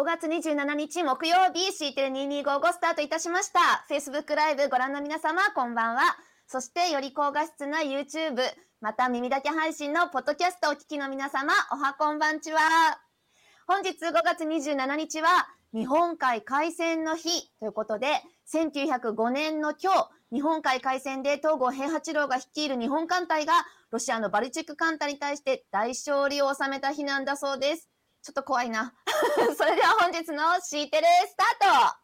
5月27日木曜日 C テレ2255スタートいたしました。Facebook ライブご覧の皆様こんばんは。そしてより高画質な YouTube また耳だけ配信のポッドキャストをお聞きの皆様おはこんばんちは。本日5月27日は日本海海戦の日。ということで1905年の今日日本海海戦で東郷平八郎が率いる日本艦隊がロシアのバルチック艦隊に対して大勝利を収めた日なんだそうです。ちょっと怖いな。それでは本日の C テレスタート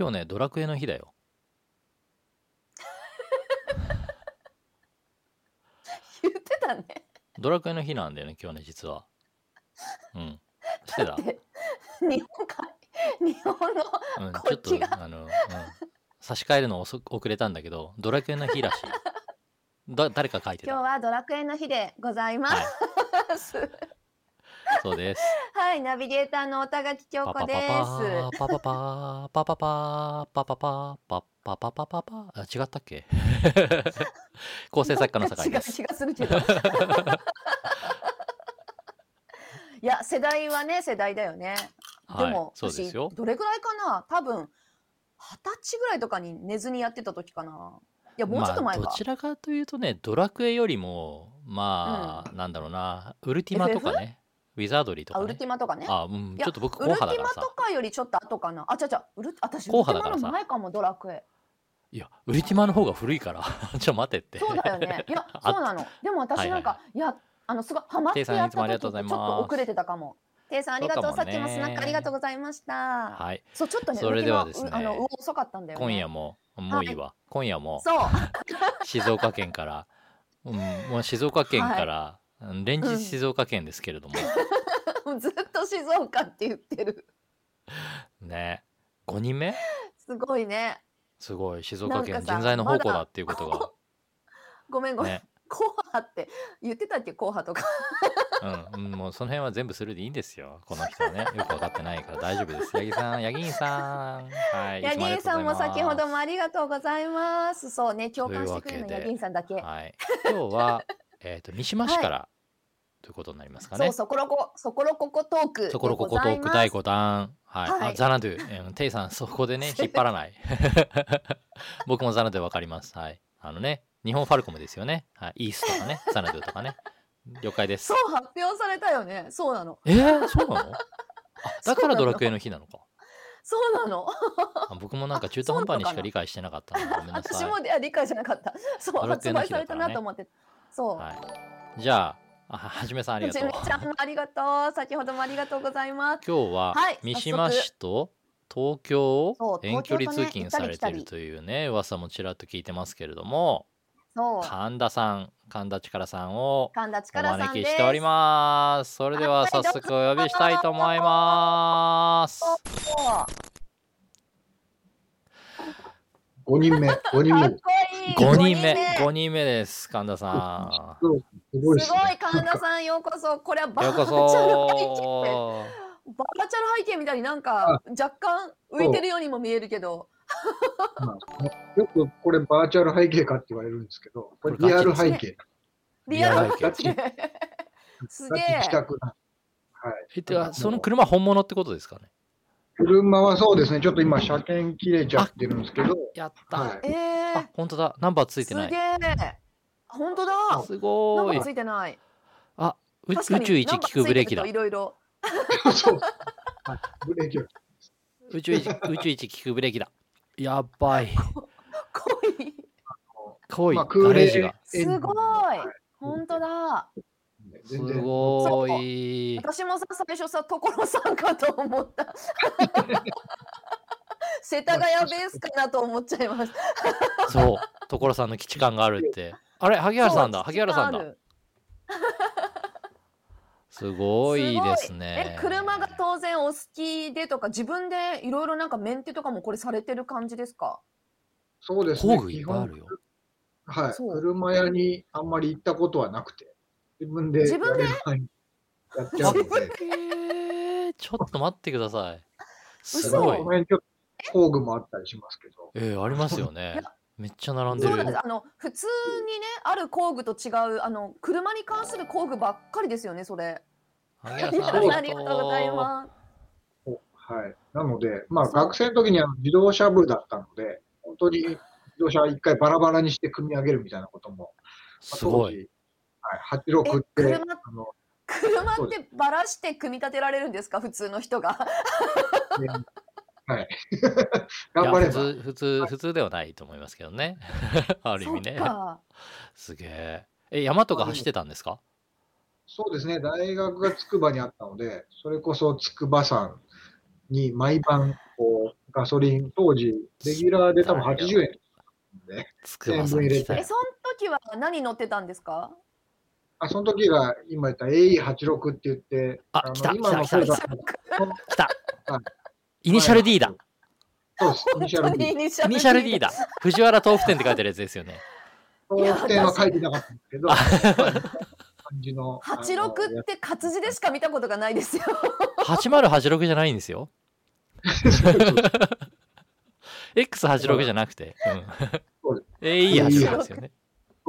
今日ね、ドラクエの日だよ。言ってたね。ドラクエの日なんだよね、今日ね、実は。うん。してた？で日本海、日本のうん、こちょっとっちが、あの、うん、差し替えるの遅遅れたんだけど、ドラクエの日らしい。だ誰か書いてた？今日はドラクエの日でございまはい、す。そうです。はい、ナビゲーターの小田垣京子です。パパパパパパパパパパパパパパパパパあ違ったっけ？構成作家の酒井です。違う気がするけど。いや、世代はね、世代だよね。ではいも、そうですよ私どれぐらいかな？多分、二十歳ぐらいとかに寝ずにやってた時かな。いや、もうちょっと前まあ、か。どちらかというとね、ドラクエよりも、まあ、なんだろうな、ウルティマとかね、ウィザードリーとあ、かウルテね。ィマとかね。あ、うん、ちょっと僕、ウルテ。ィマとかよりちょっと後かな。あ、ちゃちゃ、ウル私、ウ硬ルティマ派だからさの前かも、ドラクエ。いや、ウルティマの方が古いから、ちょ、待ってって。そうだよね。いや、あ そうなの。でも私なんか、いや、あの、すごいハマってやった時ちょっと遅れてたかも。テイさんありがとう。そうさっきもスナックありがとうございました。はい。そう、ちょっとね、それではですねあの、遅かったんだよね。今夜も、もういいわ。今夜も、そう。静岡県から、うん、もう静岡県から、うん連日静岡県ですけれども、もうずっと静岡って言ってる。ね、5人目？すごいね。すごい、静岡県人材の宝庫だっていうことが、ごめんごめん。ね、硬派って言ってたっけ？硬派とか。うん、うんもうその辺は全部するでいいんですよ。この人はね。よく分かってないから大丈夫です。八木さん、八木さん。はい。ヤギンさんも先ほども。もありがとうございます。そうね、共感してくれるのというわけでヤギンさんだけ。はい。今日は、えっと、三島市から、ということになりますかね。そう、そころこ、そころここトークでそころここトーク。第5弾。はい。はいあ、ザナドゥ。えーテイさん、そこでね、引っ張らない。僕もザナドゥわかります。はい。あのね、日本ファルコムですよね。はい。イースとかね、ザナドゥとかね。了解ですそ。う、発表されたよね。そうなの。えー、そうなの？あ、だからドラクエの日なのか。そうなの。あ僕もなんか中途半端にしか理解してなかったのでごめんなさい。私もいや理解じゃなかった。そう、発売されたなと思って。そう。はい。じゃあ、あはじめさんありがとう。ちみちゃんもありがとう。先ほどもありがとうございます。今日ははい三島市と東京を遠距離通勤されてるというね噂もちらっと聞いてますけれどもそう。神田さん神田力さんを神田お力さんです。招きしておりますそれでは早速お呼びしたいと思いますそう5人目、5人目。こいい。5人目五5人目です神田さそうすごい神田さんようこそ。これはバーチャル背景。そバーチャル背景みたいになんか若干浮いてるようにも見えるけど。まあよくこれバーチャル背景かって言われるんですけど、これリアル背景。リアルリアル背景。すげえ。はい。えてかその車本物ってことですかね？車はそうですね、ちょっと今車検切れちゃってるんですけど、やった、はい。えあー、本当だナンバーついてないすげえ。本当だ。すナンごいバーついてない。あう確かに宇宙一効くブレーキだいろいろ。そう。はいブレーキを宇宙一宇宙一効くブレーキだやばい濃い。濃いまあ空冷ガレージがすごい。本当だ。す全然。ごい。私もさ最初さ所さんかと思った。世田谷ベースかなと思っちゃいました。そう所さんの基地感があるって。あれ萩原さんだ。萩原さんだ。すごいですね。え車が当然お好きでとか自分でいろいろなんかメンテとかもこれされてる感じですか？そうですね。工具いっぱいあるよ。はい。そう。車屋にあんまり行ったことはなくて、自分で自分で？やっちゃうので、えー、ちょっと待ってください。す嘘ごいこの。辺ちょっと工具もあったりしますけど、えー、ありますよいねや。めっちゃ並んでるそうなんです。あの普通にねある工具と違うあの車に関する工具ばっかりですよねそれ。ありがとうございます。おはい。なので、まあ学生の時には自動車部だったので、本当に自動車一回バラバラにして組み上げるみたいなことも、まあすごい。。当時はい、86って、え車あの、車ってバラして組み立てられるんですか？普通の人が。ねはい。い 頑張れば。や普通、普通、普通ではないと思いますけどね。ある意味ねそっ。か すげえ。え、山とか走ってたんですか？そうですね、大学が筑波にあったので、それこそ筑波山に毎晩こうガソリン、当時、レギュラーで多分80円で、つくばさん来たよえその時は何乗ってたんですか？あその時が今言った AE86 って言って、のあ来た今の来た来たそうだ来たはいイニシャル D だ。そうです、イニシャル D。イニシイニシャル D だ。藤原豆腐店って書いてあるやつですよね。豆腐店は書いてなかったんですけど、まあ感じの。八六って活字でしか見たことがないですよ。8086じゃないんですよ。X86 じゃなくて。そううん。AE86 ですよね。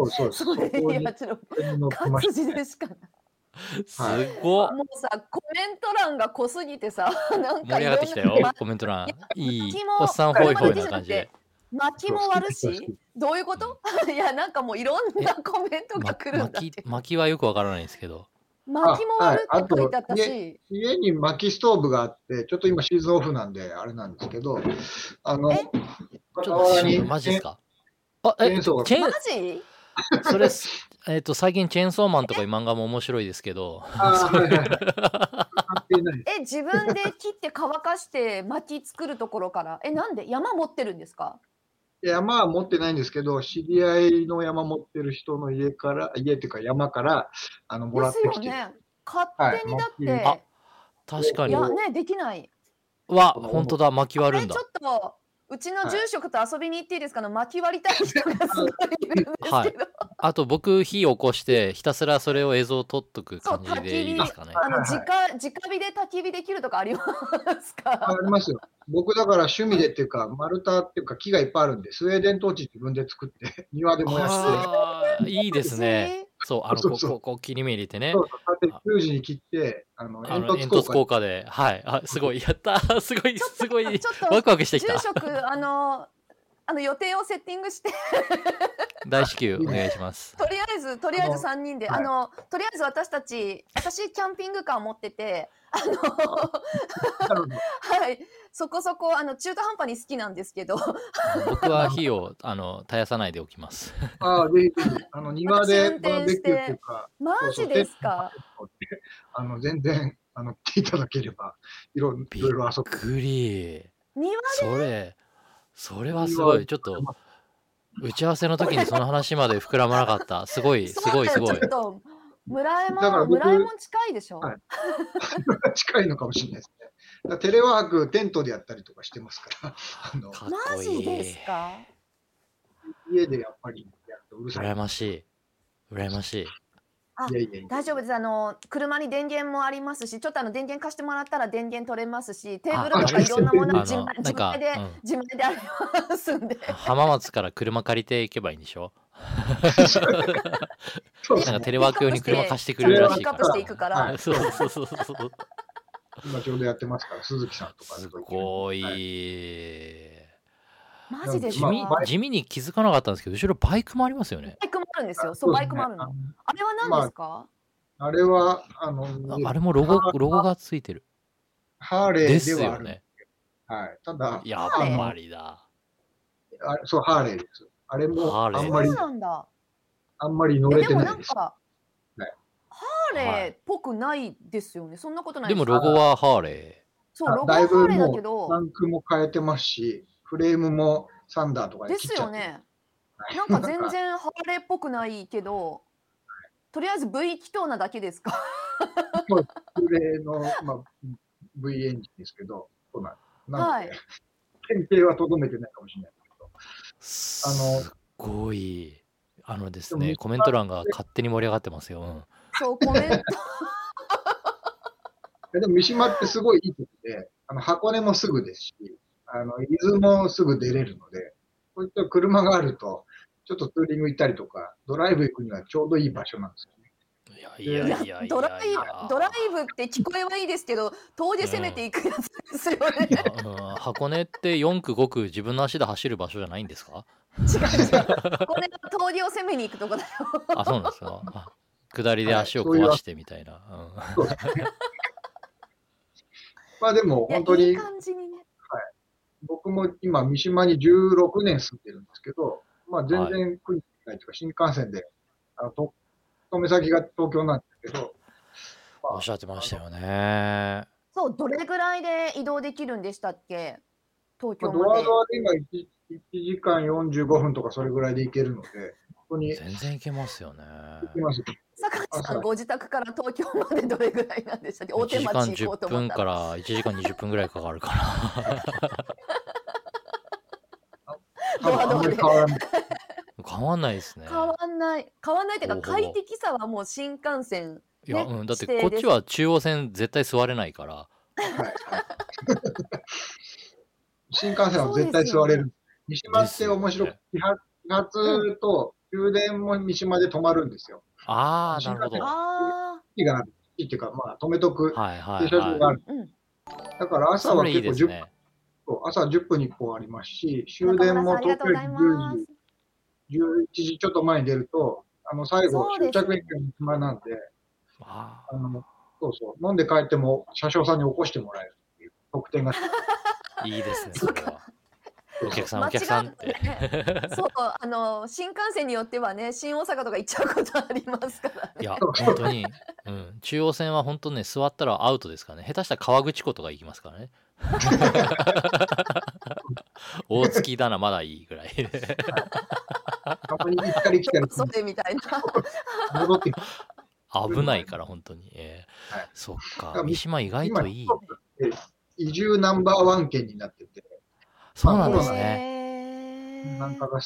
そうそうです。それそこに八六これに載ってま活字でしかない。すごっ。もうさコメント欄が濃すぎてさなんか盛り上がってきたよコメント欄。いい。おっさんホイホイな感じで。薪も割るそう好きしどういうこと？いやなんかもういろんなコメントがま来るんだっ巻巻きはよくわからないんですけど。薪も割るあはいって書いてあったし家に薪ストーブがあって、ちょっと今シーズンオフなんであれなんですけど、あのえ、ちょっとマジですか？あ、え、チェーン？マジ？それ、えっと、最近チェーンソーマンとかいう漫画も面白いですけど、え自分で切って乾かして薪作るところから？えなんで？山持ってるんですか？山は持ってないんですけど、知り合いの山持ってる人の家から、家っていうか山から、あの、もらっですて。きて、よね。勝手にだって、はいあ確かに。いやねできない。わ、本当だ、巻き割るんだ。えちょ。っとうちの住職と遊びに行っていいですか？ね薪割りたい人がすごいいるんですけど、はい。あと僕、火起こして、ひたすらそれを映像を撮っとく感じでいいですかね？あのはい直直火で焚き火できるとかありますあかりますよ。僕だから趣味でっていうか、丸太っていうか木がいっぱいあるんで、スウェーデントーチ自分で作って、庭で燃やして、いいですね。そう、あの、ここ、こう切り目入れてね。そ。うそう。縦十字に切って、あの、煙突効果。効果で、はい、あ、すごい、やった。ー、すごい、すごい。ちょっ、とワクワクしてきた。住職あのあの予定をセッティングして。大至急お願いします。とりあえずとりあえず3人であはい。のとりあえず私たち私キャンピングカー持っててあのはい。そこそこあの中途半端に好きなんですけど。僕は火を、あの、絶やさないでおきます。ああ、ぜひぜひ、あの、庭で私運転バーベキューっていうか、マジですか？あの、全然、あの、来ていただければ、いろいろいろ遊ぶ。グリ庭それ、それはすごい。ちょっと、打ち合わせの時にその話まで膨らまなかった。すごい、すごい、すごいちょっ。と村江もだから僕村江も近いでしょ、はい 近いのかもしれないですね。テレワーク、テントでやったりとかしてますから、あの、かっマこいいジです。か？家でやっぱりやるとうるさい。羨ましい。羨ましい。いやいやいや。大丈夫です。あの車に電源もありますしちょっとあの電源貸してもらったら電源取れますしテーブルとかあいろんなものあ自の自なんか前で、うん。自前でありますんで。浜松から車借りていけばいいんでしょ？そうですね。なんかテレワーク用に車貸してくれるらしいピックアップから。していくから、はい。そうそうそうそう。今ちょうどやってますから、鈴木さんとかすとごい。はい。地マジですか、まあ味地味に気づかなかったんですけど、後ろバイクもありますよね。バイクもあるんですよそうバイクもあるのあれは何ですか、ああれは、あの、ああれもロゴ、ロゴがついてる。ハーレでーではある。すよね。はい。ただ、やっぱりだ。あそう、ハーレーです。あれも、あんまりそう、なんだあんまり乗えでもれてなです。ないんか、はいハーレーっぽくないですよねそんなことないでもか？ロゴはハーレそうロゴだいぶはハーレーだけどランクも変えてますし、フレームもサンダーとかでで切っちゃって。すよねはいなんか全然ハーレーっぽくないけどとりあえず V 気筒なだけですか？フレーの、まあ、V エンジンですけど、そうなんなので、はい典型はとどめてないかもしれないですけど、ー。あのすごい。あのですね、コメント欄が勝手に盛り上がってますよ。うん。そう、コメント。えでも三島ってすごいいいとこで、あの箱根もすぐですし、あの伊豆もすぐ出れるので、こういった車があると、ちょっとツーリング行ったりとか、ドライブ行くにはちょうどいい場所なんですよね。いやいやいやいやいやドライブ、ドライブって聞こえはいいですけど、遠出攻めていくやつですよね。うん箱根って4区5区自分の足で走る場所じゃないんですか？違う違う。これは遠出を攻めに行くとこだよ。あ、そうなんですか？あ下りで足を壊してみたいな。そうですね。まあでも本当にいい感じにね。僕も今三島に16年住んでるんですけど、まあ全然苦にないというか新幹線で、あの、と勤め先が東京なんですけど、まあおっしゃってましたよね。そう、どれぐらいで移動できるんでしたっけ？東まあドア。ドアで今 1, 時間45分とかそれぐらいで行けるので、本当に全然いけますよね。行きます。坂井さん、はいご自宅から東京までどれぐらいなんでしたっけ？大1時間手町行こうと10分思った。からら1時間20分ぐらいかかるか多分あんまり変わらない。な。変わんないですね。変わんない。変わんないっていうか、ほぼほぼ快適さはもう新幹線。いや、ねうん、だってこっちは中央線絶対座れないから。新幹線は絶対座れる。三島って面白く始発と終電も三島で止まるんですよ。ああ、なるほど。はあ駅がある。駅っていうか、まあ止めとくいはい駐車場がはい。ある。だから朝は結構10分、ですね。朝10分に1本ありますし、終中電も村さんありがとうござい10ます時、。11時ちょっと前に出ると、あの最後、終着駅が三島なんで、ああのそうそう、飲んで帰っても車掌さんに起こしてもらえるっていう特典が。あ、いいですね、それは。お客さん、間違お客さんって。ねそう、あの、新幹線によってはね、新大阪とか行っちゃうことありますからね。いや、本当に、うん、中央線は本当ね、座ったらアウトですからね。下手したら川口湖とか行きますからね。大月だな、まだいいぐらいで。たまに行ったり来たりそれみたいな。戻って危ないから、本当に。えーはいそっか、ら三島意外といい、ね。移住ナンバーワン県になってて、そうなんですね。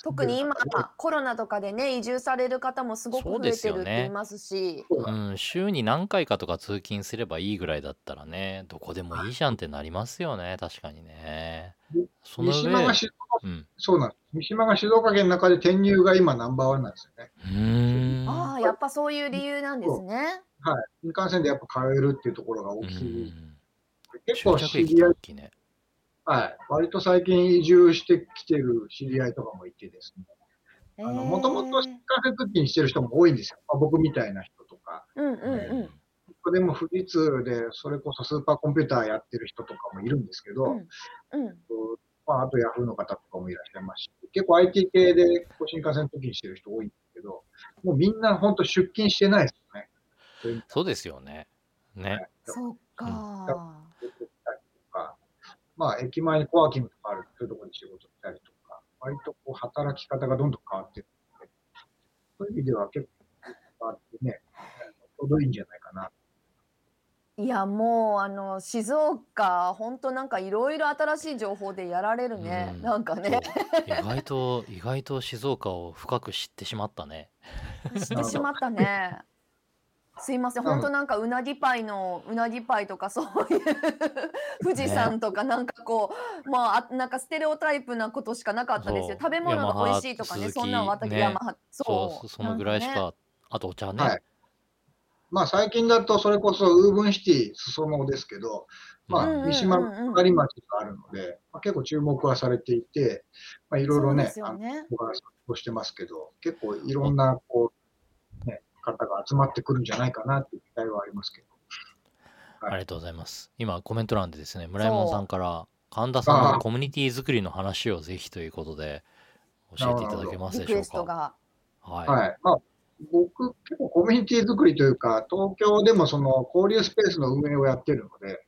特に今コロナとかでね移住される方もすごく増えてるってですよね言いますしそうなんうん、週に何回かとか通勤すればいいぐらいだったらね、どこでもいいじゃんってなりますよね、確かにね。その上三島が、静岡うん。そうなんです。三島が静岡県の中で転入が今ナンバーワンなんですよね。ああやっぱそういう理由なんですね。新幹線でやっぱ通えるっていうところが大うきい。ん結構知り合いね。はい。割と最近移住してきてる知り合いとかもいてですね。あの、もともと新幹線通勤してる人も多いんですよ。まあ僕みたいな人とか。うんうんうんでも富士通でそれこそスーパーコンピューターやってる人とかもいるんですけど、うんうんまあ、あとヤフーの方とかもいらっしゃいますし、結構 IT 系で新幹線通勤してる人多いんですけど、もうみんな本当出勤してないですよね。そうですよね。ね。そっか。まあ、駅前にコワーキングとかあるそういうところに仕事したりとか、割とこう働き方がどんどん変わってるので、そういう意味では結構変わってね、ちょうどいいんじゃないかな。いやもうあの静岡本当なんかいろいろ新しい情報でやられるね、うんなんかね意外と、意外と静岡を深く知ってしまったね。知ってしまったね。すいません、うん本当なんかうなぎパイのうなぎパイとかそういう 富士山とかなんかこう、まああなんかステレオタイプなことしかなかったですよ。食べ物が美味しいとかね、そんなん私、鈴木ねヤマハそう、そのぐらいしなんね。か、あとお茶ね。はい。まあ、最近だとそれこそウーブンシティ裾野ですけど、まあ、三島の隣町があるので、まあ、結構注目はされていて、まあ、いろいろねそうです、よあのしてますけど、結構いろんな、こう、ね、方が集まってくるんじゃないかなっていう期待はありますけど。ありがとうございます。今、コメント欄でですね、村山さんから、神田さんのコミュニティ作りの話をぜひということで、教えていただけますでしょうか。はい。はい。まあ、僕、結構コミュニティ作りというか、東京でもその交流スペースの運営をやってるので、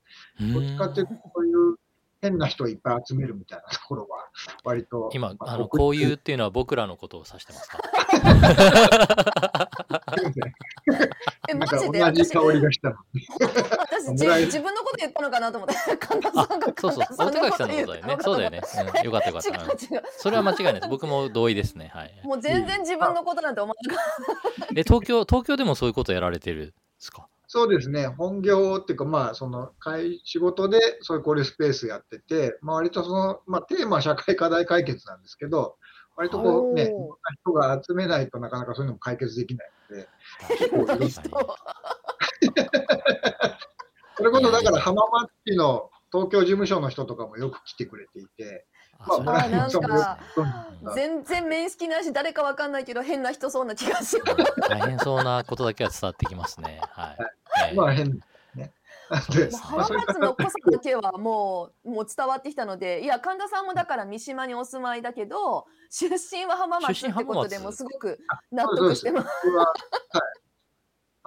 どっちかっていうと、そういう変な人をいっぱい集めるみたいなところは、割と。今、まあの、こういうっていうのは僕らのことを指してますか？え、マジで同じ私、香りがしたの。私自分のこと言ったのかなと思って、神田さんがそうそう、神田音垣さんの言ことだよね。そうだよね。うん、よかったよかった。うん違う違う。それは間違いないです。僕も同意ですね。はい。もう全然自分のことなんて思わなかっえ、東京、東京でもそういうことやられてるんですか？そうですね、本業っていうか、まあ、その会仕事でそういう交流スペースやってて、まあ、割とその、まあ、テーマは社会課題解決なんですけど、割とこうね、いろんおー。な人が集めないとなかなかそういうのも解決できないので、確かに。変な人。それこそだから浜松市の東京事務所の人とかもよく来てくれていて、まあ、なんか全然面識ないし、誰かわかんないけど、変な人そうな気がする。大変そうなことだけは伝わってきますね。はい。ええまあ変ね。浜松の濃さだけはもうもう伝わってきたのでいや神田さんもだから三島にお住まいだけど出身は浜松ってことでもすごく納得してます。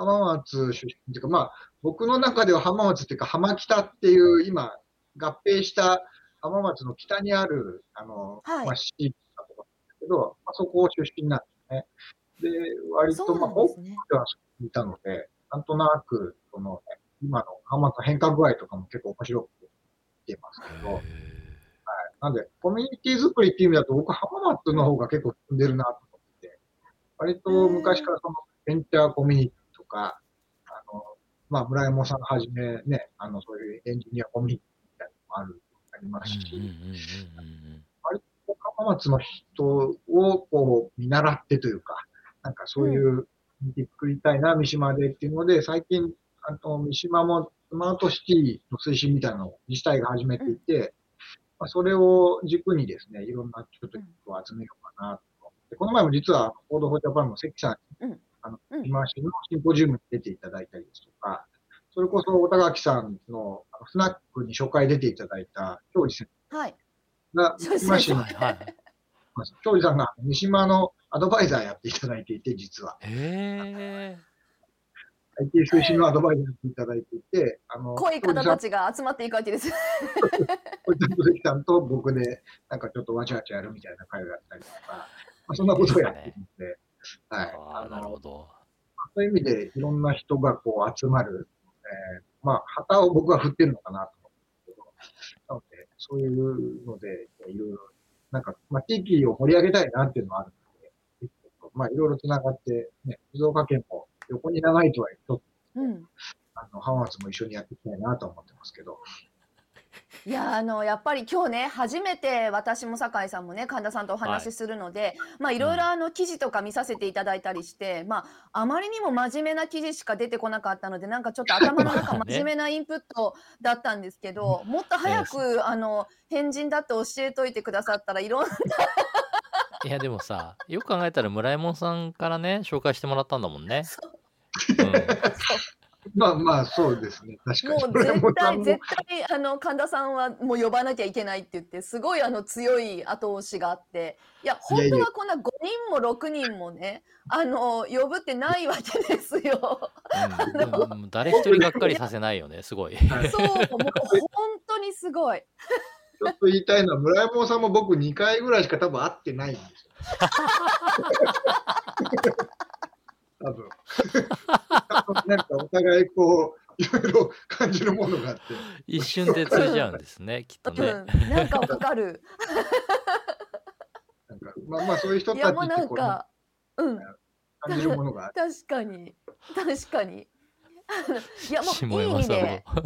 浜松出身っていうか、まあ、僕の中では浜松っていうか、浜北っていう、今、合併した浜松の北にある、あの、はいまあ、市だとこなんですけど、まあ、そこ出身なんですね。で、割と、まあ、そうなん多くですね。はいたので、なんとなく、その、ね、今の浜松の変化具合とかも結構面白く見てますけど、なんで、コミュニティ作りっていう意味だと、僕、浜松の方が結構進んでるなと思ってて、割と昔からそのベンチャーコミュニティとか、あの、まあ、村山さんはじめね、あの、そういうエンジニアコミュニティみたいなのもある、ありますし、うんうんうんうんうん浜松の人をこう見習ってというか、なんかそういうコミュニティ作りたいな、三島でっていうので、最近、あの、三島もスマートシティの推進みたいなのを自治体が始めていて、まあ、それを軸にですね、いろんな人とを集めようかなと。この前も実は、コードフォージャパンの関さんに、うん。あの、うんのシンポジウムに出ていただいたりですとか、それこそ、小田垣さんのあのスナックに初回出ていただいた、京治先はい。生が、今市の。京治さんが三島のアドバイザーやっていただいていて、実は。へえ。IT 推進のアドバイザーやってい。ただい。てい。て、あの、濃い。方たちが集まってい。くわけです。小田関さんと僕で、なんかちょっとわちゃわちゃやるみたい。な会をやったりとか、まあ、そんなことをやってい。るので、はい。ああ、なるほど。そうい。う意味でい。ろんな人がこう集まる、えーまあ、旗を僕は振ってるのかなとなので、そういうので、いろいろ、なんか、まあ、地域を盛り上げたいなっていうのはあるので、まあ、いろいろ繋がって、ね、静岡県も横に長いとは言うと、うん。あの、浜松も一緒にやっていきたいなと思ってますけど、いやあのやっぱり今日ね初めて私も酒井さんもね神田さんとお話しするので、まあいろいろあの記事とか見させていただいたりして、まああまりにも真面目な記事しか出てこなかったのでなんかちょっと頭の中真面目なインプットだったんですけど、もっと早くあの変人だって教えといてくださったらいろんな いや、でもさ、よく考えたら村山さんからね、紹介してもらったんだもんね。そう。うん。まあまあ、そうですね。確かに。もう絶対絶対あの神田さんはもう呼ばなきゃいけないって言ってすごいあの強い後押しがあっていや本当はこんな5人も6人もねあの呼ぶってないわけですよ。うん誰一人がっかりさせないよね、すごい。はいそうもう本当にすごい。ちょっと言いたいのは、村山さんも僕2回ぐらいしか多分会ってないんですよ。多分。なんかお互いこう、いろいろ感じるものがあって。一瞬で通じ合うんですね、きっとうね。ん、なんかわかる。なんかまあまあそういう人いたちやもうなんってこう、ね、かうん感じるものがある。確かに確かに。いやも下ういい意味でも。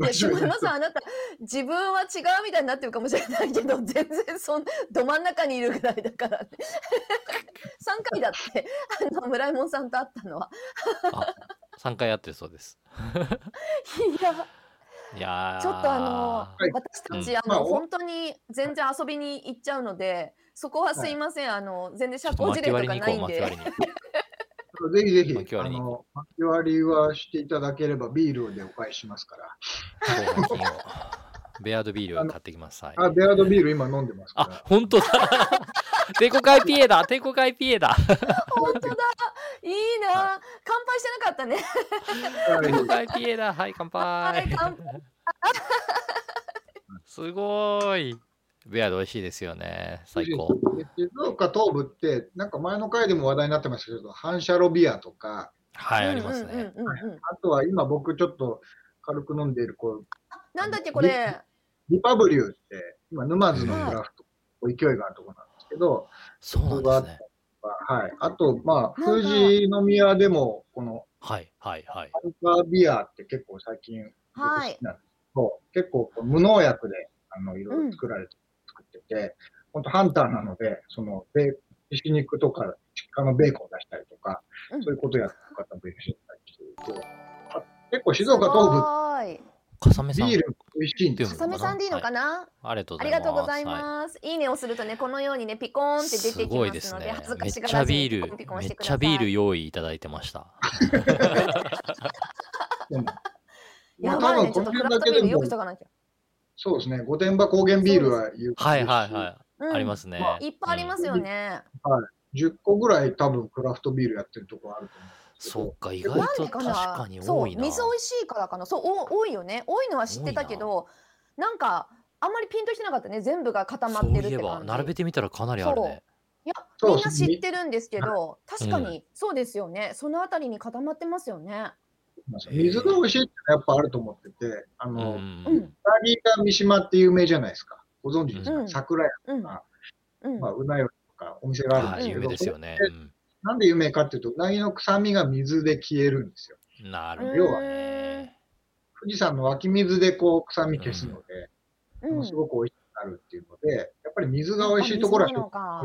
いや、下山さん、あなた、自分は違うみたいになってるかもしれないけど、全然そん、ど真ん中にいるぐらいだからね。3回だって、あの、村井門さんと会ったのは。あ、3回やってるそうです。いや、いやーちょっとあの、はい私たち、うんあの、まあお本当に全然遊びに行っちゃうので、そこはすいません、あの、全然社交辞令とかないんで。ぜひぜひ、巻き割りにあの、巻き割りはしていただければビールでお返ししますから。後半金を。ベアードビールを買ってきます。はい。あ、ベアードビール今飲んでますかあ、本当だ。帝国 IPA だ。帝国 IPA だ。本当だいいな、乾杯してなかったね。ら。帝国はい IPA だ。はい、乾はい杯。乾杯すごい。ビアード美味しいですよね。最高。で静岡東部って、なんか前の回でも話題になってましたけど、反射ロビアとか、はい、うんありますね。あとは今僕ちょっと軽く飲んでいるこうなんだっけこれ。リパブリューって、今沼津のクラフト、勢いがあるところなんですけど、そうなんですね。はい。あと、まあ、富士宮でも、この、はい、はい、はい。アルカビアって結構最近、はいきなんですけど、結構無農薬で、あの、いろいろ作られて、作ってて、本当ハンターなので、その、ベひき肉とか、鹿のベーコンを出したりとか、うんそういうことやってる方もいらっしゃったりしていて、あ結構静岡東部、はい。かさめさん。ビール美味しいんですよ。かさめさんでいいのかな、ありがとうあございます。りがとうございはます。い、いねをするとね、このようにね、ピコーンって出てすきごいですますので、ね恥ず。かめっしがらずちゃビールにピコンピコン、めしてください。っちゃビール用意いただいてました。うんやばいね、ちょっとクラフトビールよくしとかなきゃ。そうですね、御殿場高原ビールは有名です。しはい、はい、はい。うん。ありますね。いっぱいありますよね。10個ぐらい多分クラフトビールやってるところあると思うんですけど。そっか、意外となんでか確なかにそう多いな。水美味しいからかな。そうお多いよね。多いのは知ってたけどな。んかあんまりピンときてなかったね。全部が固まってるって感じ。そういえば、並べてみたらかなりあるね。いやみんな知ってるんですけど確かうにそうですよね。そのあたりに固まってますよね水が美味しいってやっぱあると思ってて、あうんの、ううなぎが三島って有名じゃないですか。ご存知ですか、うん桜屋うんあうんまあ、うなよりとかお店があるんはい、ですけど、有名ですよね。なんで有名かっていうと、うなぎの臭みが水で消えるんですよ。うんなるほ要はどね。富士山の湧き水でこう臭み消すので、うんものすごく美味しくなるっていうので、やっぱり水が美味しいところは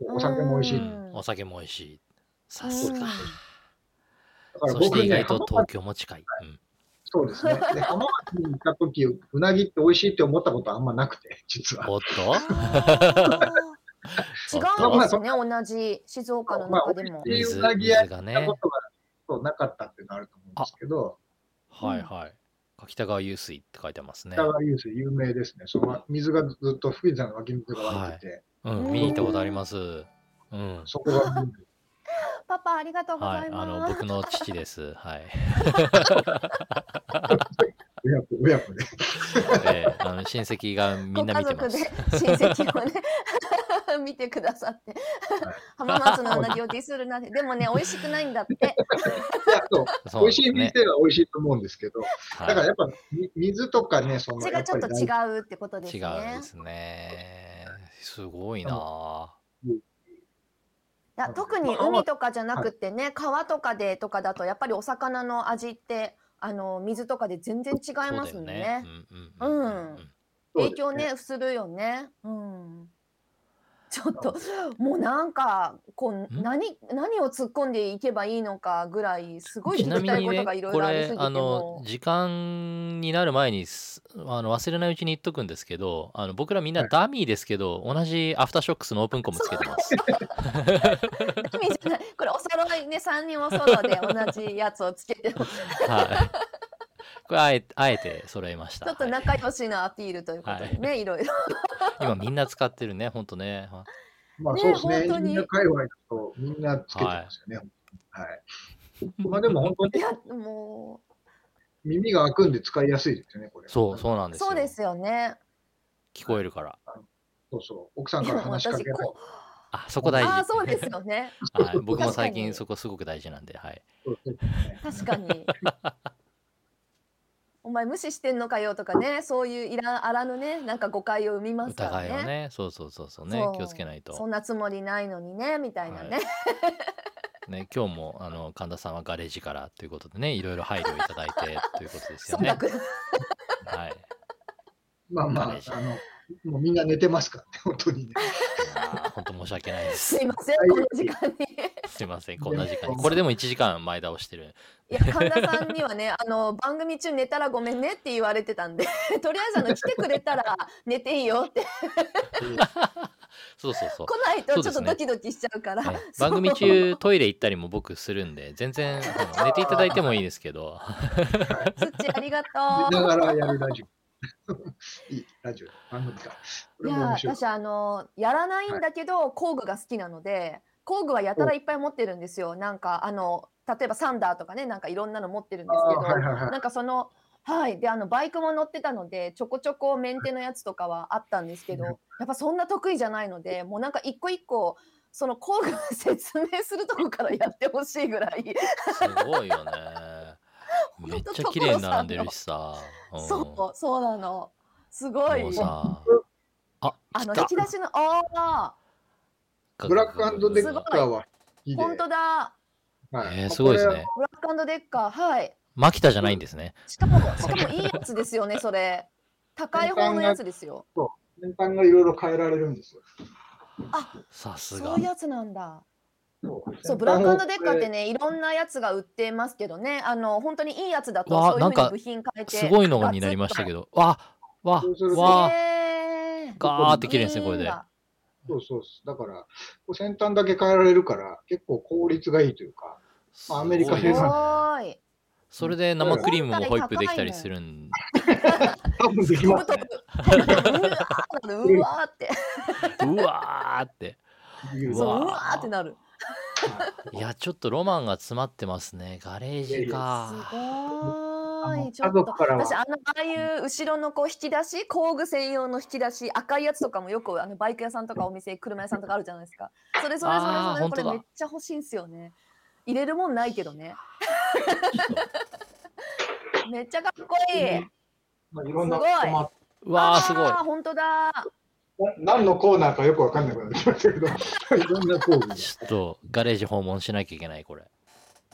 お酒も美味しい。うんお酒も美味しい。さすが。うんだからそして僕ね、意外と東京も近い。うんそうですね。で、浜松に行った時、うなぎって美味しいって思ったことあんまなくて、実は。おっと？違うんですね同じ静岡の中でも美味し水いうなぎ屋水がねに行ったことがそうなかったっていうのあると思うんですけど、はいはい。柿田川湧水って書いてますね。北川湧水有名ですね。その水がずっと富士山の湧き水が湧いてて、うん、うん見に行ったことあります。うん。そこがパパありがとうござはいい、あのます僕の父です。はい。親子親子で。ええあの親戚がみんな見てます。ご家族で親戚をね 見てくださって。はい。浜松のうなぎをディスるなんて。でもね美味しくないんだって。美味しい店は美味しいと思うんですけど、だからはやっぱみ水とかね、その味がちょっと違うってことですい、違ねうんですね。すごいなや特に海とかじゃなくてね川とかでとかだとやっぱりお魚の味ってあの水とかで全然違いますね。んうんうん影響ねするよね。うんちょっともうなんかこう何何を突っ込んでいけばいいのかぐらいすごい聞きたいことがいろいころありすぎてれあのも時間になる前にすあの忘れないうちに言っとくんですけどあの僕らみんなダミーですけど、同じアフターショックスのオープンコムつけてます。意味じゃない。これお揃いね3人お揃いで同じやつをつけてます。はい。これあえあえて揃えました。ちょっとはい仲良しのアピールということでね、い、ろいろ 今みんな使ってるね、本当ね。まあねそうですね、本当にエンジニア界隈だとみんなつけてますよね。はい。まあでも本当にいやも耳が開くんで使いやすいですよね、これ。そう、そうなんうですよ。そうですよね聞こえるから。そうそう。奥さんから話しか私けない。あ、そこ大事。ああそうですよね はい、僕も最に近そこすごく大事なんで、はい。確かにお前無視してんのかよとかねそういういらあらぬねなんか誤解を生みますから疑いをねね、そうそうそうそうねそう、気をつけないとそ。んなつもりないのにねみたいなね、ね、今日もあの神田さんはガレージからということでね、いろいろ配慮いただいてということですよね。忖度はい。まあまあ、あの、もうみんな寝てますからね、本当にね。本当申し訳ないですす。いませんはいこの時間にすいません、こんな時間に。これでも1時間前倒してる。いや神田さんにはねあの番組中寝たらごめんねって言われてたんで とりあえずあの来てくれたら寝ていいよってそうそうそう。来ないとちょっとドキドキしちゃうからね番組中トイレ行ったりも僕するんで全然寝ていただいてもいいですけどすっちありがと寝うながらやるラジオ。いい、ラジオ、番組か。こいや。私あのやらないんだけど、工具が好きなので工具はやたらいっぱい持ってるんですよなんかあの例えばサンダーとかねなんかいろんなの持ってるんですけど、はいはいはいなんかそのはい。で、あの、バイクも乗ってたので、ちょこちょこメンテのやつとかはあったんですけど、やっぱそんな得意じゃないので、もうなんか一個一個、その工具説明するとこからやってほしいぐらい。すごいよね。めっちゃ綺麗に並んでるしさ。うんそう、そうなの。すごい。あ、あの、引き出しの、ああ、ブラックデッカーは。本当だ。はいえー、すごいですこれね。ブラックデッカー、はい。マキタじゃないんですね。しかも、しかもいいやつですよね、それ。高い方のやつですよ。先端がいろいろ変えられるんですよ。あ、さすがそういう。やつなんだ。そうそう、ブラックデッカーってね、いろんなやつが売ってますけどね、あの、本当にいいやつだと、わなんかそういうふうに部品変えて。すごいのになりましたけど。わ、わわ、ガーって綺麗ですね、これで。そうそうだから、先端だけ変えられるから、結構効率がいいというか、まあアメリカすごいす製なごい。それで生クリームもホイップできたりするん多分できますね。うわーって。うわーって。うわーってなる。いや、ちょっとロマンが詰まってますね。ガレージすか。ごい。あの家ちょっと。族からは。私あのああいう後ろのこう引き出し工具専用の引き出し赤いやつとかもよくあのバイク屋さんとかお店車屋さんとかあるじゃないですか。それそれそれそれこれめっちゃ欲しいんすよね。入れるもんないけどね。めっちゃかっこいい。まあ、いろんなすごい。わー、すごい。本当だ。な何のコーナーかよくわかんなくなってきましたけど、いろんな工具が。ちょっとガレージ訪問しなきゃいけない、これ。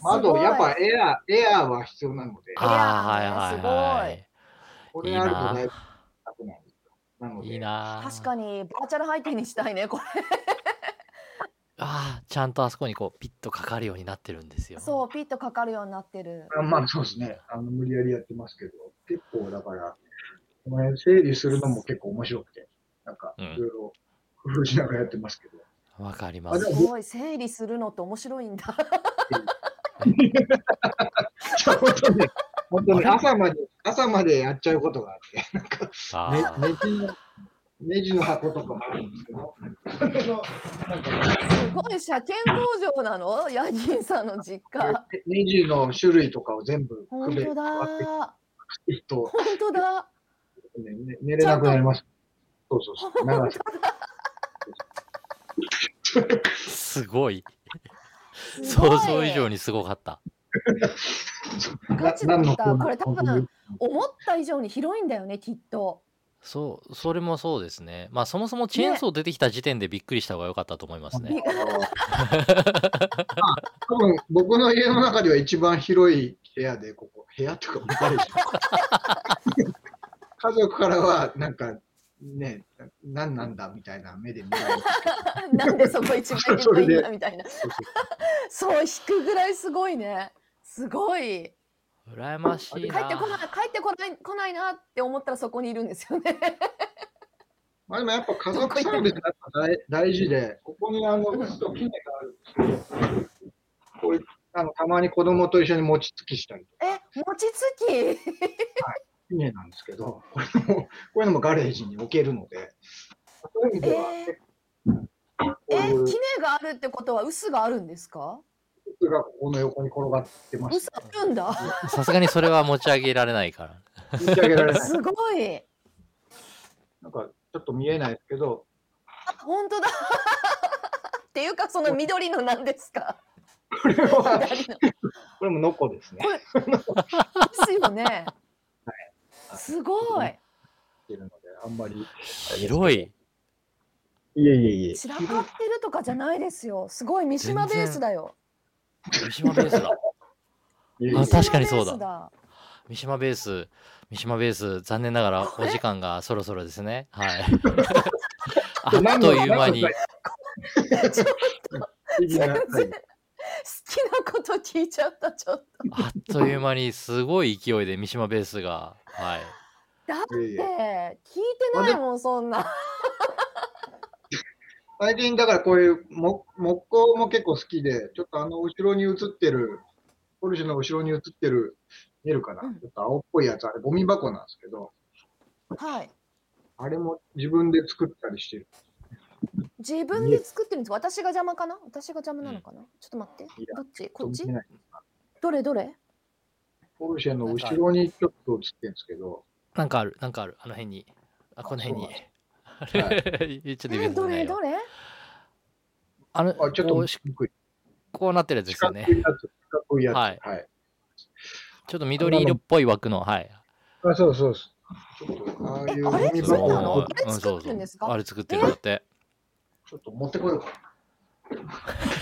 まああと、すごいやっぱエアー、エアーは必要なので、あああ、はいはいはい。これあるとだいぶ楽なんですよ。なので、いいなー確かにバーチャル背景にしたいねこれ ああ、ちゃんとあそこにこうピッとかかるようになってるんですよ。そうピッとかかるようになってるあまあそうですね。あの無理やりやってますけど、結構だから、この辺整理するのも結構面白くて、なんかうんいろいろ工夫しながらやってますけど。わかりますすごい整理するのって面白いんだ 本当に、本当に。朝まで、朝までやっちゃうことがあって、なんか、ね、ネジの、ネジの箱とかもあるんですけど、すごい車検工場なの？ヤギンさんの実家。ネジの種類とかを全部本区別当変わってだ本当だ。ねね、寝れなくなります。そうそうそう。すごい。想像以上にすごかった。ガチだった。これ多分思った以上に広いんだよねきっと。そう、それもそうですね。まあそもそもチェーンソー出てきた時点でびっくりした方が良かったと思いますね。多分僕の家の中では一番広い部屋で、ここ、部屋とかもあるし 家族からは、なんか、ね、何なんだみたいな目で見られる。なんでそこ一番それで。広いんだみたいな。そう引くぐらいすごいね。すごい。羨ましいな。帰ってこない帰ってこない来ないなって思ったらそこにいるんですよね。まあでもやっぱ家族サービスがやっぱ大大事で、ここにあの、うちと杵があるんですけど、こういうあのたまに子供と一緒に餅つきしたりとか、え餅つき？杵なんですけど、これもこういうのもガレージに置けるので、そういう意味では、えこうえいうキネがあるってことは臼があるんですか？服がここの横に転がってます臼。あるんだ。さすがにそれは持ち上げられないから。持ち上げられない。すごい。なんかちょっと見えないですけど、本当だ。っていうかその緑の何ですか？これは、これもノコですね。ですよねすごいっていうので、あんまり。広い。いえいえいえ。散らかってるとかじゃないですよすごい三島ベースだよ三島ベースだ。あ確かにそうだ三島ベースだ三島ベース、残念ながらお時間がそろそろですね。はい。あっという間に、ちょ全然 なこと聞いちゃったちょっと。あっという間にすごい勢いで三島ベースが、はい。だって聞いてないもんそんな。最近だからこういう木木工も結構好きで、ちょっとあの後ろに映ってる、ポルシェの後ろに映ってる、見えるかな、うん。ちょっと青っぽいやつ、あれゴミ箱なんですけど、はい。あれも自分で作ったりしてる。自分で作ってるんです私が邪魔かな？私が邪魔なのかな、ちょっと待って。どっち？こっち？どれどれ？ポルシェの後ろにちょっと映ってるんですけど、なんかある、なんかある、あの辺に。あ、この辺に。ちょっと指えど。れ？どれ？あの、あ、ちょっとこう。こうなってるやつです四よね。角い。はい。はい。ちょっと緑色っぽい枠の、はい。あ、そうそうです。ちょっと、ああいうえあれゴミそう。なのあれ作ってるんですか？あれ作ってるんだって。ちょっと持ってこようか。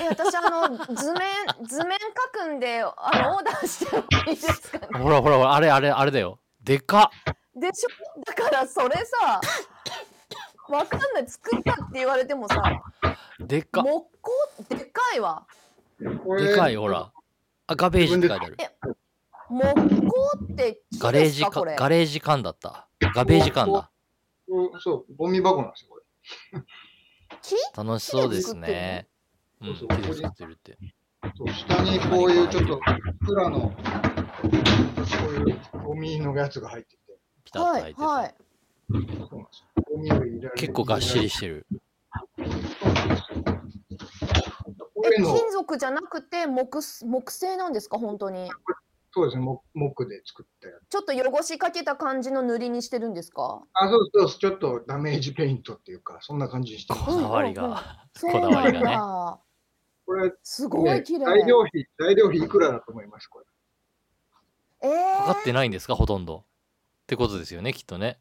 え私あの図面図面書くんであのオーダーしてもいいですかね？ほらほらほら、あれあれあれだよ。でかっでしょ？だからそれさわかんない作ったって言われてもさでっかっ木工？でかいわでかい、ほら。あ、ガベージって書いてある。木工って木ガレージかガレージ缶だった。ガベージ缶だ。うんそう、ゴミ箱なんですよ、これ。木？楽しそうですね。木で作ってるって。そう下にこういうちょっと、プラの、こういうゴミのやつが入ってて、ピタッとはい入ってて。はいそうなんですよ。ゴミを入れられる結構がっしりしてる。え金属じゃなくて木木製なんですか？本当にそうですね、木木で作ったやつ。ちょっと汚しかけた感じの塗りにしてるんですか？あ、そうそうちょっとダメージペイントっていうか、そんな感じにしてます。こだわりが。こだわりがね。だこれ、すごねい綺麗、材料費、材料費いくらだと思います？これ。えーかかってないんですか？ほとんど。ってことですよね、きっとね。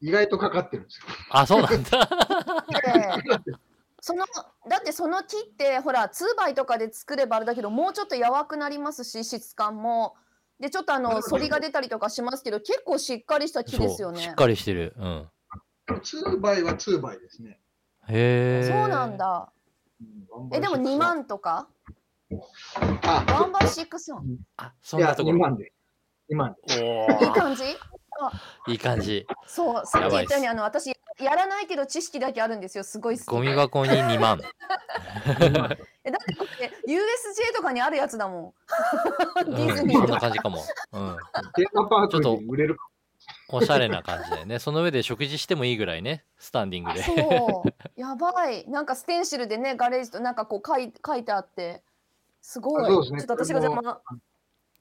意外とかかってるんですよ。あ、そうなんだ。でそのだってその木ってほら2倍とかで作ればあれだけどもうちょっと柔くなりますし質感もでちょっとあの反りが出たりとかしますけど結構しっかりした木ですよそう、しねっかりしてる。うん。2倍は2倍ですね。へえ。そうなん。だうんえでも2。万とか？あ、ワンバイシックスワンあ、そいや、2んなところ。万で。2万で。おいいー感じ？いい感じ。そうさっき言ったようにやあの私やらないけど知識だけあるんですよすごい好きゴミ箱に2万。えだってこれ USJ とかにあるやつだもん。うん、ディズニそんーとか。な感じかも。うん。テーマパークに売れるかおしゃれな感じだよね。その上で食事してもいいぐらいね、スタンディングで。そう。やばい。なんかステンシルでねガレージとなんかこう書い書いてあって。すごい。あそうですね。ちょっと私が邪魔。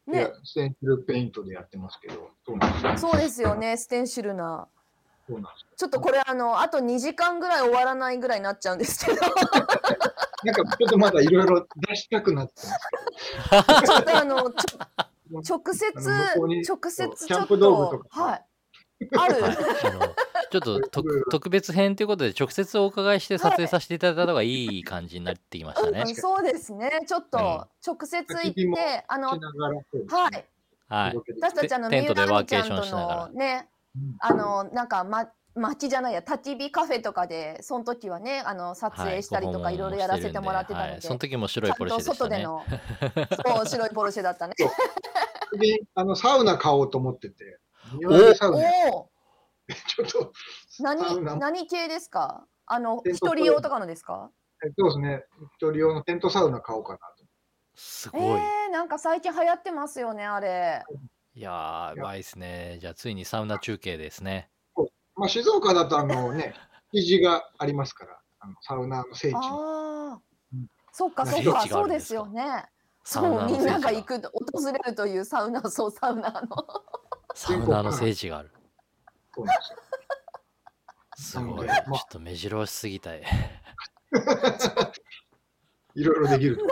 いやね。ステンシルペイントでやってますけど、そうなんですよ。そうですよね。ステンシルなちょっとこれあのあと2時間ぐらい終わらないぐらいになっちゃうんですけど。なんかちょっとまだいろいろ出したくなってます。ちょっとあの ちょ直接直接ちょっキャンプ道具とはい。ある。あのちょっと 特特別編ということで直接お伺いして撮影させていただいた方がいい感じになってきましたね。うん。そうですね。ちょっとうん。直接行ってうですねはい。はい。私たちあのテントでワーケーション美ちゃんとしながら。のねうんあのなんかま薪じゃないや焚き火カフェとかでその時はねあの撮影したりとかはいろいろやらせてもらってたので、はい。その時も白いポルシェでしたね。外での。そう白いポルシェだったね。であのサウナ買おうと思ってて、お。ナ、お ちょっと、何ナ。何系ですか？あの一人用とかのですか？えそうですね、一人用のテントサウナ買おうかなと。えすごい。ー、なんか最近流行ってますよねあれ。いやー、うまいですね。じゃあついにサウナ中継ですね。まあ、静岡だとあのね、築地がありますから、あのサウナの聖地の。ああうん、そっかそっ聖地があかそうでるんですか？すよね。サウそうみんながが行くと訪れるというサウナそうサウナの。サウナの聖地がある。そうなんですよ。すごい。ちょっと目白押しすぎたい。いろいろできると。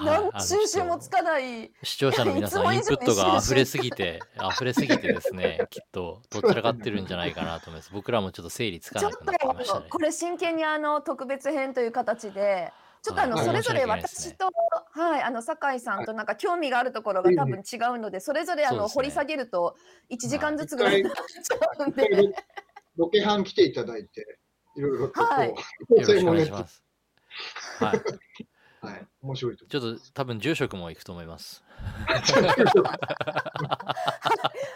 何収集もつかない。視聴者の皆さん、インプットが溢れすぎて、溢れすぎてですね、きっと、どちらかってるんじゃないかなと思います。僕らもちょっと整理つかちょっなくなってきましたね。とこれ真剣にあの特別編という形でちょっとあのはいそれぞれ私とはいあの酒井さんとなんか興味があるところが多分違うのでそれぞれあの掘り下げると1時間ずつぐらいになっちゃうんでロケハン来ていただいて、いろいろとこう、はいよろしくお願いねします。はい。はい、面白いとちょっと多分住職も行くと思います。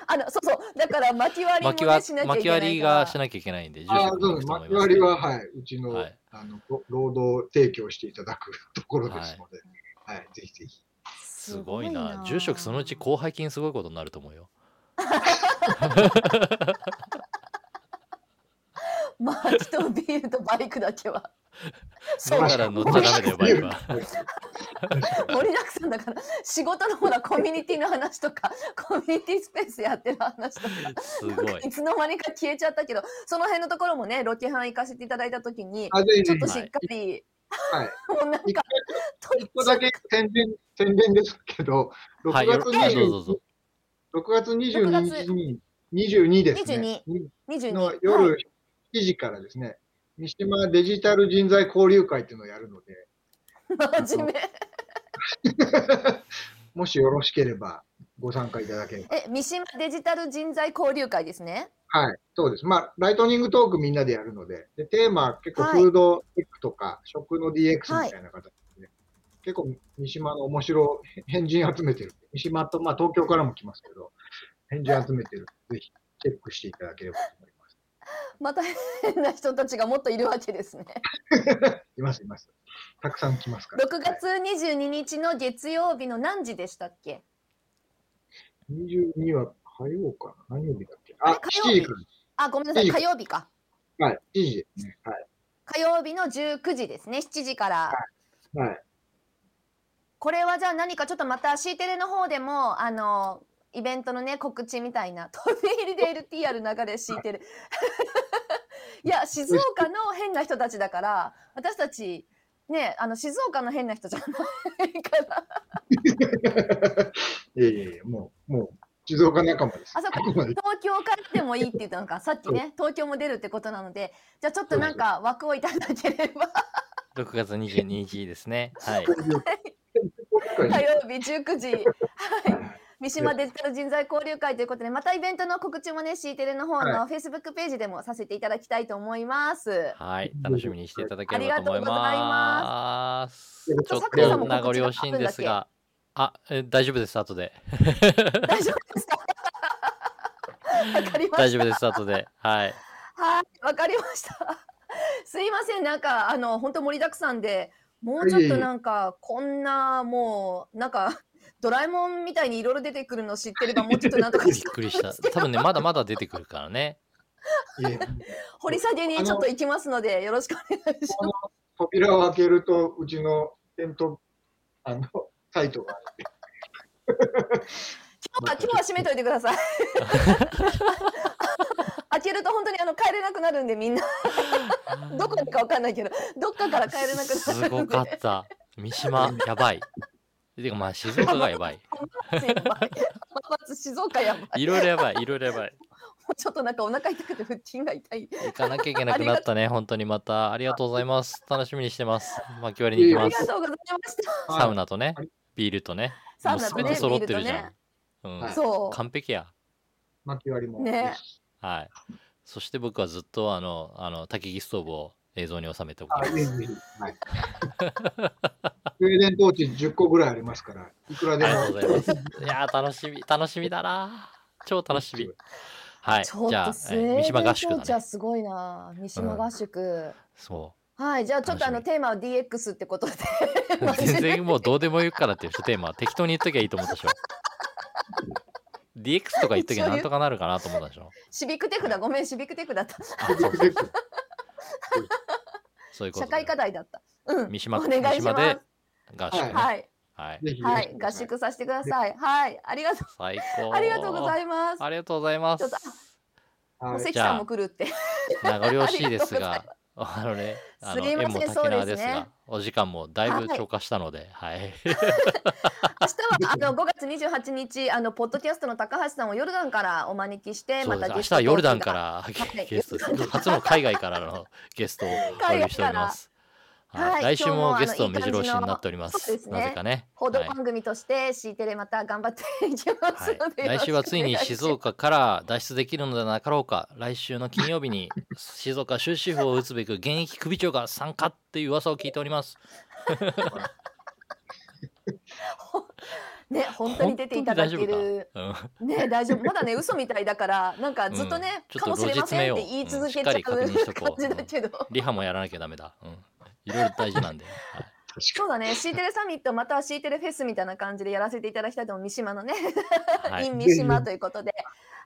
あのそうそうだから巻き割り巻き割もねしなきゃい巻きけない割りからがしなきゃいけないんで、住職も行そうです。くと思います。巻き割りは、はい、うちの,、はいあのろ労働提供していただくところですので、はい、ぜひぜひ。すごいな。住職そのうち広背筋すごいことになると思うよ。マーチとビールとバイクだけは。だから乗っちゃダメだよバイクは盛りだくさんだから仕事のほらコミュニティの話とかコミュニティスペースやってる話とかすごいいつの間にか消えちゃったけどその辺のところもねロケハン行かせていただいた時にあ、ぜひちょっと。しっかり、はい。もうなん一か個一個だけ宣伝、宣伝ですけど、6はいよ月ろあどうぞどうぞ20 6月22日に、22ですね。22のはい夜7時からですね、三島デジタル人材交流会っていうのをやるので、真面目 もしよろしければご参加いただければ。え三島デジタル人材交流会ですね？はい、そうです。まあ、ライトニングトークみんなでやるので、でテーマは結構はいフードテックとか、食の DX みたいな形で、結構三島の面白い変人集めてる。三島と、まあ東京からも来ますけど、変人集めてる。ぜひチェックしていただければと思います。また変な人たちがもっといるわけですね います、います。たくさん来ますから。6月22日の月曜日の何時でしたっけ？22は火曜かな？何曜日だっけ？あ火曜日7時かあごめんなさい7時火曜日から。はい、7時ですね。はい。火曜日の19時ですね7時からはい。これはじゃあ何かちょっとまた C テレの方でもあのイベントのね告知みたいな。飛び入りで LTR 流れ C テレ いや静岡の変な人たちだから私たちねあの静岡の変な人じゃないから。いえいえいえ、もう、もう、静岡仲間です。あそこ 東京帰ってもいいって言ったのか。さっきね東京も出るってことなのでじゃあちょっとなんか枠をいただければ。6月22日ですね。はい。火曜日19時。はい三島デジタル人材交流会ということでまたイベントの告知もね C テレの方の Facebook ページでもさせていただきたいと思います。はい楽しみにしていただければと思いますちょっと名残惜しいんですがあえ大丈夫です後で 大丈夫ですか？わかりました。大丈夫です後ではいはい、わかりました。すいません、なんか、あの、本当盛りだくさんで。もうちょっとなんか、こんな、もう、なんか。ドラえもんみたいにいろいろ出てくるの知ってれば、もうちょっとなんとかびっくりした多分ねまだまだ出てくるからね掘り下げにちょっと行きますので、よろしくお願いしこまの扉を開けると、うちのテント、あの、サイトがあって、す。今日は、今日は閉めといてください。開けると、本当に、あの、帰れなくなるんで、みんな。どこにかわかんないけど、どっかから帰れなくなるんで。すごかった三島やばいてかまあ静岡がやばい。やばい。浜松静岡やばい。いろいろやばいいろいろやばい。もうちょっとなんかお腹痛くて腹筋が痛い。行かなきゃいけなくなったね本当にまた。ありがとうございます。楽しみにしてます。巻き割りに行きます。ありがとうございました。サウナとねはい。ビールとね。もうサウナとね全て揃ってるじゃん、うん。はいそ完璧や。巻き割りも。ね。はい。そして僕はずっとあのあの焚き木ストーブを映像に収めておきまあ、す。はい。スウェーデントーチ10個ぐらいありますから、いくらでもありがとう。ございますいやー楽しみ楽しみだな超楽しみはいちょっじゃあとスウェーデンえー三島合宿トーチはだねすごいな。三島合宿。そはい、じゃあちょっとあのテーマは DX ってことで。う 全然もうどうでもいいからっていうテーマは適当に言っときゃいいと思ったでしょ DX とか言っときゃなんとかなるかなと思ったでしょ シビックテクだ。ごめん、シビックテクだった。あそうそうそういうことで社会課題だった。うん。三島お願いし三島でます。合宿ね。はい、はい。はい、合宿させてください。はい、ありがとう。最高。ありがとうございます。ありがとうございます。ちょっともうはい関さんも来るって。名残惜しいですがあのねあのすいません縁も竹縄ですそうですね。がお時間もだいぶはい超過したのではい。明日はあの5月28日あのポッドキャストの高橋さんをヨルダンからお招きしてまたゲスト日はヨルダンからい。ゲスト初の海外からのゲストをお呼びしております。はいはい、来週ももゲスト目白押しになっております。すね。なぜかね。報道はい。番組として C テレまた頑張っていきますはい。ので、来週はついに静岡から脱出できるのではなかろうか。来週の金曜日に 静岡終止符を打つべく現役首長が参加っていう噂を聞いております。くね本当に出ていただける。うん。ね大丈夫。まだね嘘みたいだからなんかずっとね、かもしれませんって言い続けちゃう感じだけど、リハもやらなきゃダメだ、うん、いろいろ大事なんで、はい。そうだね。C テレサミットまたは C テレフェスみたいな感じでやらせていただきたいと思う。三島のね、はい。in 三島ということで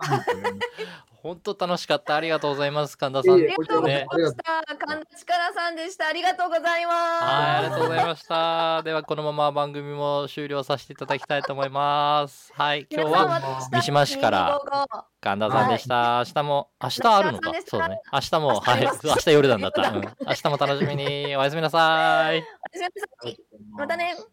本当楽しかった。ありがとうございます。神田さん。ありがとうございねました。神田力さんでした。ありがとうございます。はい、ありがとうございました。では、このまま番組も終了させていただきたいと思います。はい、今日は三島市から255神田さんでした。明日も、明日あるのかそうだね。明日も、はい、明日夜なんだった。うん、明日も楽しみに。おやすみなさい。おやすみなさいまたね。「